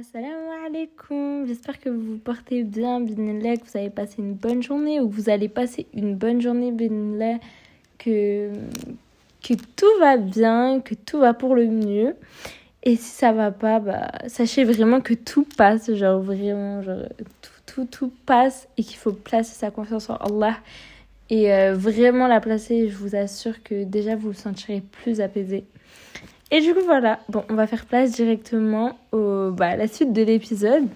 Assalamu alaikum, j'espère que vous vous portez bien, binillah, que vous avez passé une bonne journée ou que vous allez passer une bonne journée, binillah, que, que tout va bien, que tout va pour le mieux. Et si ça va pas, bah, sachez vraiment que tout passe, genre vraiment, genre, tout, tout, tout passe et qu'il faut placer sa confiance en Allah. Et euh, vraiment la placer, je vous assure que déjà vous vous sentirez plus apaisé. Et du coup, voilà. Bon, on va faire place directement bah, à la suite de l'épisode.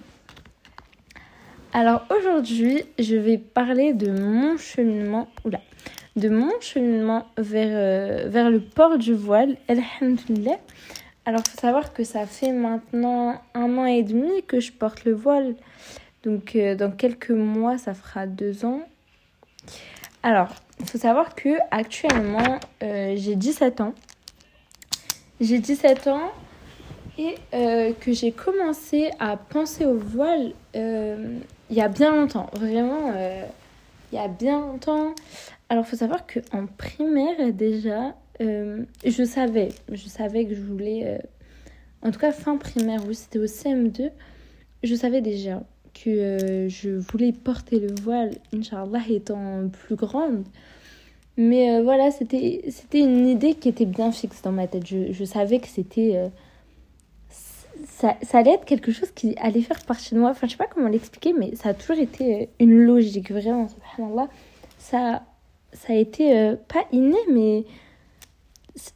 Alors aujourd'hui, je vais parler de mon cheminement, de mon cheminement vers, euh, vers le port du voile, alhamdoulilah. Alors, il faut savoir que ça fait maintenant un an et demi que je porte le voile. Donc, euh, dans quelques mois, ça fera deux ans. Alors, il faut savoir que actuellement, euh, j'ai 17 ans. J'ai 17 ans et euh, que j'ai commencé à penser au voile euh, il y a bien longtemps. Vraiment, euh, il y a bien longtemps. Alors, faut savoir qu'en primaire, déjà, je savais, je savais que je voulais, en tout cas fin primaire, oui, c'était au CM2, je savais déjà que je voulais porter le voile, Inch'Allah, étant plus grande. Mais euh, voilà, c'était une idée qui était bien fixe dans ma tête. Je, je savais que c'était. Euh, ça, ça, allait être quelque chose qui allait faire partie de moi. Enfin, je sais pas comment l'expliquer, mais ça a toujours été euh, une logique, vraiment, subhanallah. Ça, ça a été pas inné, mais.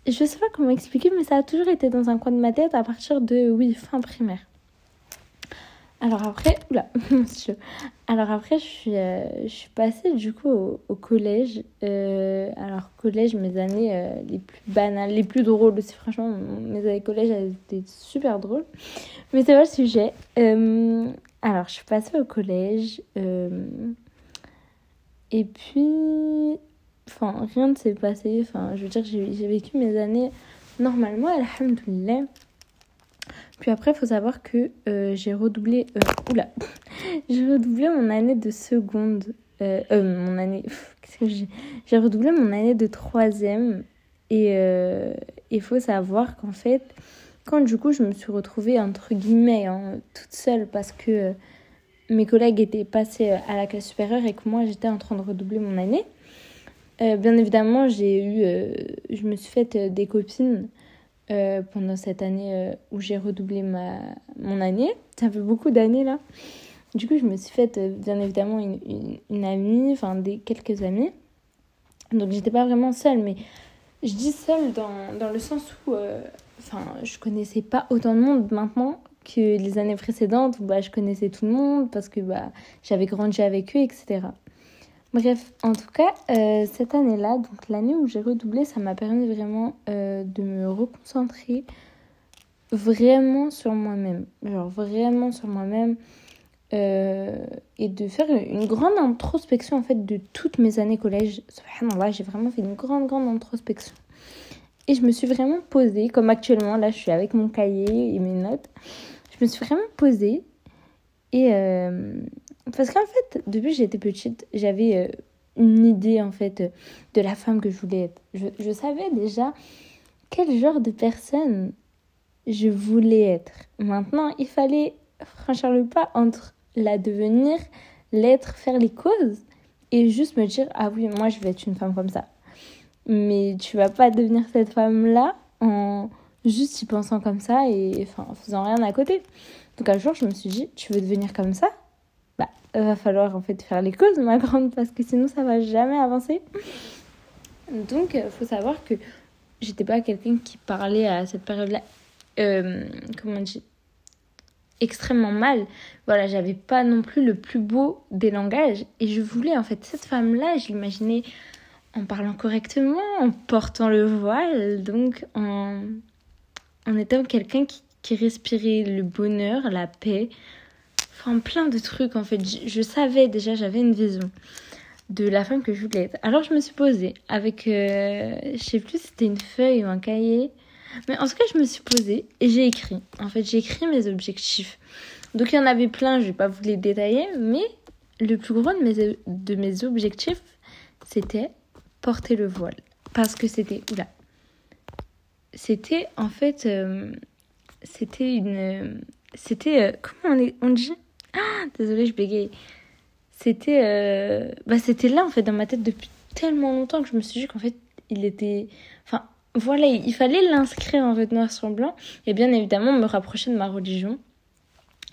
Je sais pas comment expliquer, mais ça a toujours été dans un coin de ma tête à partir de, oui, fin primaire. Alors après, oula, alors après, je suis, euh, je suis passée du coup au, collège. Euh, alors collège, mes années euh, les plus banales, les plus drôles aussi. Franchement, mes années collège, étaient super drôles. Mais c'est pas le sujet. alors, je suis passée au collège. et puis, enfin, rien ne s'est passé. Enfin, je veux dire, j'ai vécu mes années normalement, alhamdoulilah. Puis après, il faut savoir que euh, j'ai redoublé. Euh, oula J'ai redoublé mon année de seconde. Euh, euh mon année. J'ai? J'ai redoublé mon année de troisième. Et il faut savoir qu'en fait, quand du coup, je me suis retrouvée entre guillemets hein, toute seule parce que mes collègues étaient passés à la classe supérieure et que moi, j'étais en train de redoubler mon année. bien évidemment, j'ai eu. je me suis faite des copines euh, pendant cette année euh, où j'ai redoublé ma, mon année. Ça fait beaucoup d'années là. Du coup, je me suis faite euh, bien évidemment une, une, amie, enfin des quelques amis. Donc, j'étais pas vraiment seule, mais je dis seule dans, dans le sens où enfin, je connaissais pas autant de monde maintenant que les années précédentes où bah, je connaissais tout le monde parce que bah, j'avais grandi avec eux, etc. Bref, en tout cas, euh, cette année-là, donc l'année où j'ai redoublé, ça m'a permis vraiment euh, de me reconcentrer vraiment sur moi-même. Genre vraiment sur moi-même. Euh, et de faire une grande introspection en fait de toutes mes années collège. Subhanallah, j'ai vraiment fait une grande, grande introspection. Et je me suis vraiment posée, comme actuellement, là je suis avec mon cahier et mes notes. Je me suis vraiment posée et parce qu'en fait, depuis que j'étais petite, j'avais euh, une idée en fait de la femme que je voulais être. Je, savais déjà quel genre de personne je voulais être. Maintenant, il fallait franchir le pas entre la devenir, l'être, faire les causes et juste me dire ah oui, moi je vais être une femme comme ça. Mais tu vas pas devenir cette femme-là en juste y pensant comme ça et enfin, en faisant rien à côté. Donc un jour, je me suis dit, tu veux devenir comme ça? Bah, va falloir en fait faire les causes, ma grande, parce que sinon ça va jamais avancer. Donc, il faut savoir que j'étais pas quelqu'un qui parlait à cette période-là, euh, comment extrêmement mal. Voilà, j'avais pas non plus le plus beau des langages. Et je voulais, en fait, cette femme-là, je l'imaginais en parlant correctement, en portant le voile, donc en, en étant quelqu'un qui respirait le bonheur, la paix, enfin plein de trucs en fait. Je, savais déjà, j'avais une vision de la femme que je voulais être. Alors je me suis posée avec, euh, je sais plus c'était une feuille ou un cahier, mais en tout cas je me suis posée et j'ai écrit. En fait j'ai écrit mes objectifs. Donc il y en avait plein, je vais pas vous les détailler, mais le plus gros de mes, de mes objectifs, c'était porter le voile. Parce que c'était, oula, c'était en fait, euh, c'était une c'était. euh, comment on dit ah, Désolée, je bégaye. C'était euh, bah, c'était là, en fait, dans ma tête depuis tellement longtemps que je me suis dit qu'en fait, il était. Enfin, voilà, il fallait l'inscrire en fait noir sur blanc et bien évidemment me rapprocher de ma religion.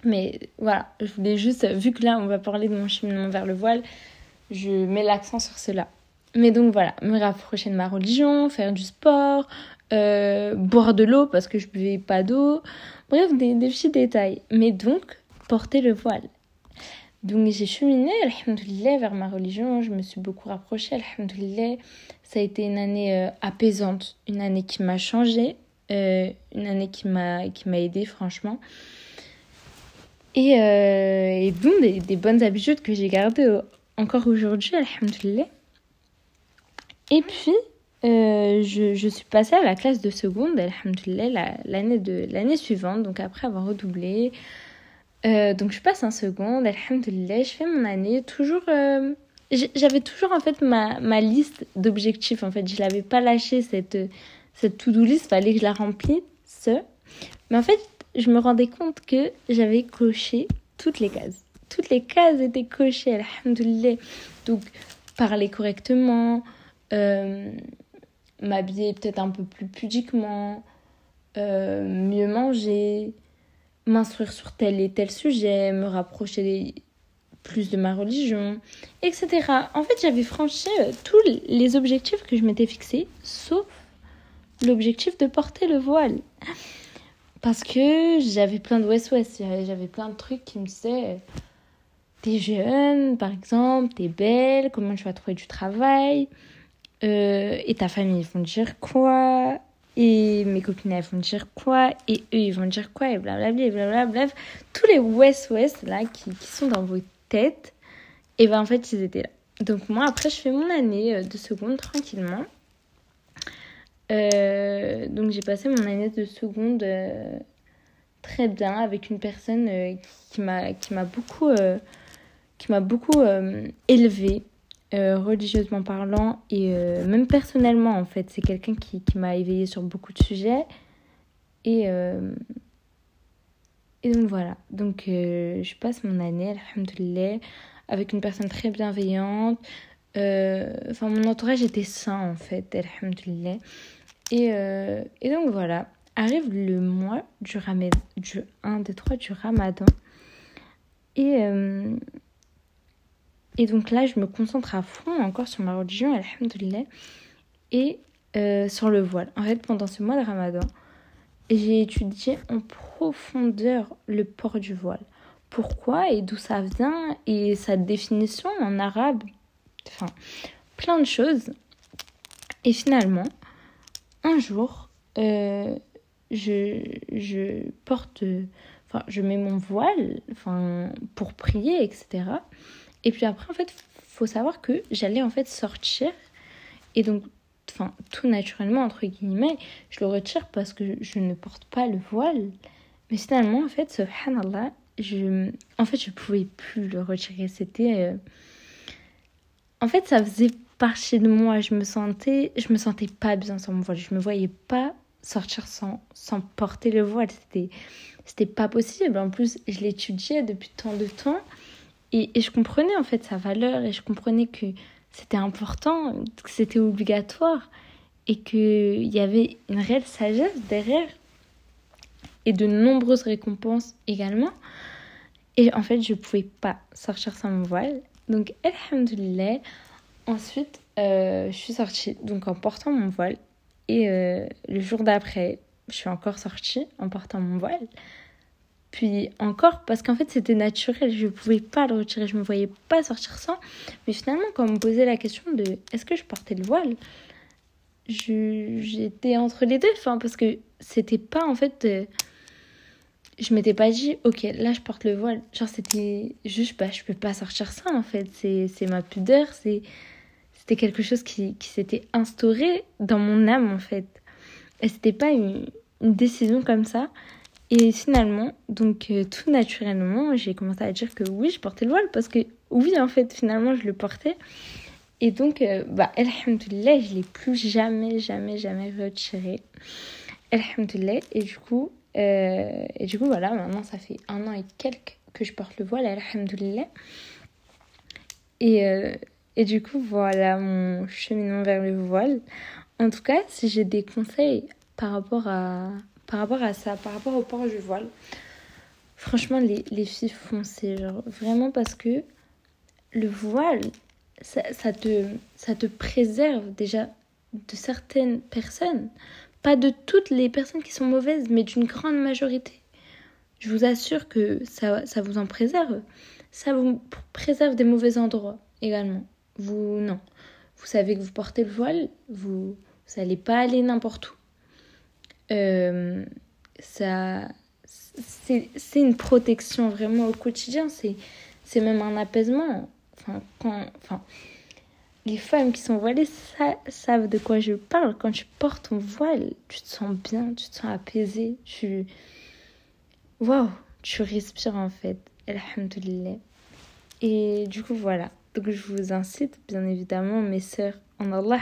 Mais voilà, je voulais juste, vu que là on va parler de mon cheminement vers le voile, je mets l'accent sur cela. Mais donc voilà, me rapprocher de ma religion, faire du sport, euh, boire de l'eau parce que je buvais pas d'eau, bref, des, des petits détails. Mais donc, porter le voile. Donc j'ai cheminé, alhamdoulilah, vers ma religion, je me suis beaucoup rapprochée, alhamdoulilah. Ça a été une année euh, apaisante, une année qui m'a changée, euh, une année qui m'a qui aidée franchement. Et, euh, donc des, bonnes habitudes que j'ai gardées encore aujourd'hui, alhamdoulilah. Et puis, je, je, suis passée à la classe de seconde, alhamdoulilah, l'année de l'année suivante, donc après avoir redoublé. Euh, donc je passe en seconde, alhamdoulilah, je fais mon année, toujours... Euh, j'avais toujours en fait ma, ma liste d'objectifs, en fait, je l'avais pas lâché cette, cette to-do list, fallait que je la remplisse. Mais en fait, je me rendais compte que j'avais coché toutes les cases. Toutes les cases étaient cochées, alhamdoulilah. Donc, parler correctement, euh, m'habiller peut-être un peu plus pudiquement, mieux manger, m'instruire sur tel et tel sujet, me rapprocher plus de ma religion, etc. En fait, j'avais franchi euh, tous les objectifs que je m'étais fixés, sauf l'objectif de porter le voile. Parce que j'avais plein de West-West, j'avais plein de trucs qui me disaient T'es jeune, par exemple, t'es belle, comment tu vas trouver du travail euh, Et ta famille, ils vont dire quoi? Et mes copines, elles vont dire quoi? Et eux, ils vont dire quoi? Et blablabla, et blablabla. Tous les West-West là qui, qui, sont dans vos têtes, et ben en fait, ils étaient là. Donc, moi, après, je fais mon année de seconde tranquillement. Euh, donc j'ai passé mon année de seconde euh, très bien avec une personne euh, qui m'a qui m'a beaucoup qui m'a beaucoup élevée religieusement parlant et même personnellement en fait. C'est quelqu'un qui, qui m'a éveillée sur beaucoup de sujets. Et et donc voilà. Donc je passe mon année alhamdoulilah avec une personne très bienveillante. Enfin mon entourage était sain en fait alhamdoulilah. Et, euh, et, donc voilà, arrive le mois du, ramad du 1 des 3 du ramadan. Et, euh, et donc là, je me concentre à fond encore sur ma religion, alhamdoulilah, et euh, sur le voile. En fait, pendant ce mois de ramadan, j'ai étudié en profondeur le port du voile. Pourquoi et d'où ça vient et sa définition en arabe. Enfin, plein de choses. Et finalement, un jour, euh, je, je porte, enfin, je mets mon voile, enfin, pour prier, etc. Et puis après, en fait, faut savoir que j'allais en fait sortir, et donc, enfin, tout naturellement entre guillemets, je le retire parce que je ne porte pas le voile. Mais finalement, en fait, subhanallah, je, en fait, je pouvais plus le retirer. C'était, euh... en fait, ça faisait partie de moi. Je me sentais, je me sentais pas bien sans mon voile. Je me voyais pas sortir sans, sans porter le voile. C'était, c'était pas possible. En plus, je l'étudiais depuis tant de temps et, je comprenais en fait sa valeur et je comprenais que c'était important, que c'était obligatoire et qu'il y avait une réelle sagesse derrière et de nombreuses récompenses également. Et en fait, je pouvais pas sortir sans mon voile. Donc, alhamdoulilah, Ensuite, euh, je suis sortie donc en portant mon voile. Et euh, le jour d'après, je suis encore sortie en portant mon voile. Puis encore, parce qu'en fait c'était naturel, je ne pouvais pas le retirer, je ne me voyais pas sortir sans. Mais finalement, quand on me posait la question de est-ce que je portais le voile, j'étais entre les deux, enfin, parce que c'était pas en fait. Euh, je m'étais pas dit, ok, là je porte le voile. Genre, c'était juste, bah, je peux pas sortir ça en fait. C'est ma pudeur, c'est c'était quelque chose qui, qui s'était instauré dans mon âme en fait. Et c'était pas une, décision comme ça. Et finalement, donc euh, tout naturellement, j'ai commencé à dire que oui, je portais le voile parce que oui, en fait, finalement, je le portais. Et donc, euh, bah, alhamdoulilah, je l'ai plus jamais, jamais, jamais retiré. Alhamdoulilah. Et du coup, et du coup, voilà, maintenant ça fait un an et quelques que je porte le voile, alhamdoulilah. Et, et du coup, voilà mon cheminement vers le voile. En tout cas, si j'ai des conseils par rapport à, par rapport à ça, par rapport au port du voile, franchement, les, les filles foncez, genre, vraiment parce que le voile, ça, ça, te, ça te préserve déjà de certaines personnes. Pas de toutes les personnes qui sont mauvaises, mais d'une grande majorité. Je vous assure que ça, ça vous en préserve. Ça vous préserve des mauvais endroits également. Vous, non. Vous savez que vous portez le voile, vous n'allez pas aller n'importe où. Euh, ça, c'est une protection vraiment au quotidien. C'est même un apaisement. Enfin, quand, enfin, les femmes qui sont voilées savent de quoi je parle. Quand tu portes ton voile, tu te sens bien, tu te sens apaisé. Tu. Waouh, tu respires en fait. Alhamdulillah. Et du coup, voilà. Donc je vous incite, bien évidemment, mes sœurs en Allah,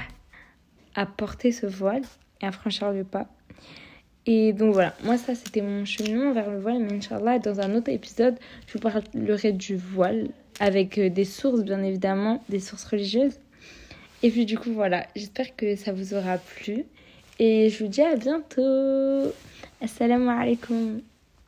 à porter ce voile et à franchir le pas. Et donc voilà, moi ça c'était mon cheminement vers le voile, mais Inch'Allah, dans un autre épisode, je vous parlerai du voile avec euh, des sources, bien évidemment, des sources religieuses. Et puis du coup voilà, j'espère que ça vous aura plu. Et je vous dis à bientôt. Assalamu alaikum.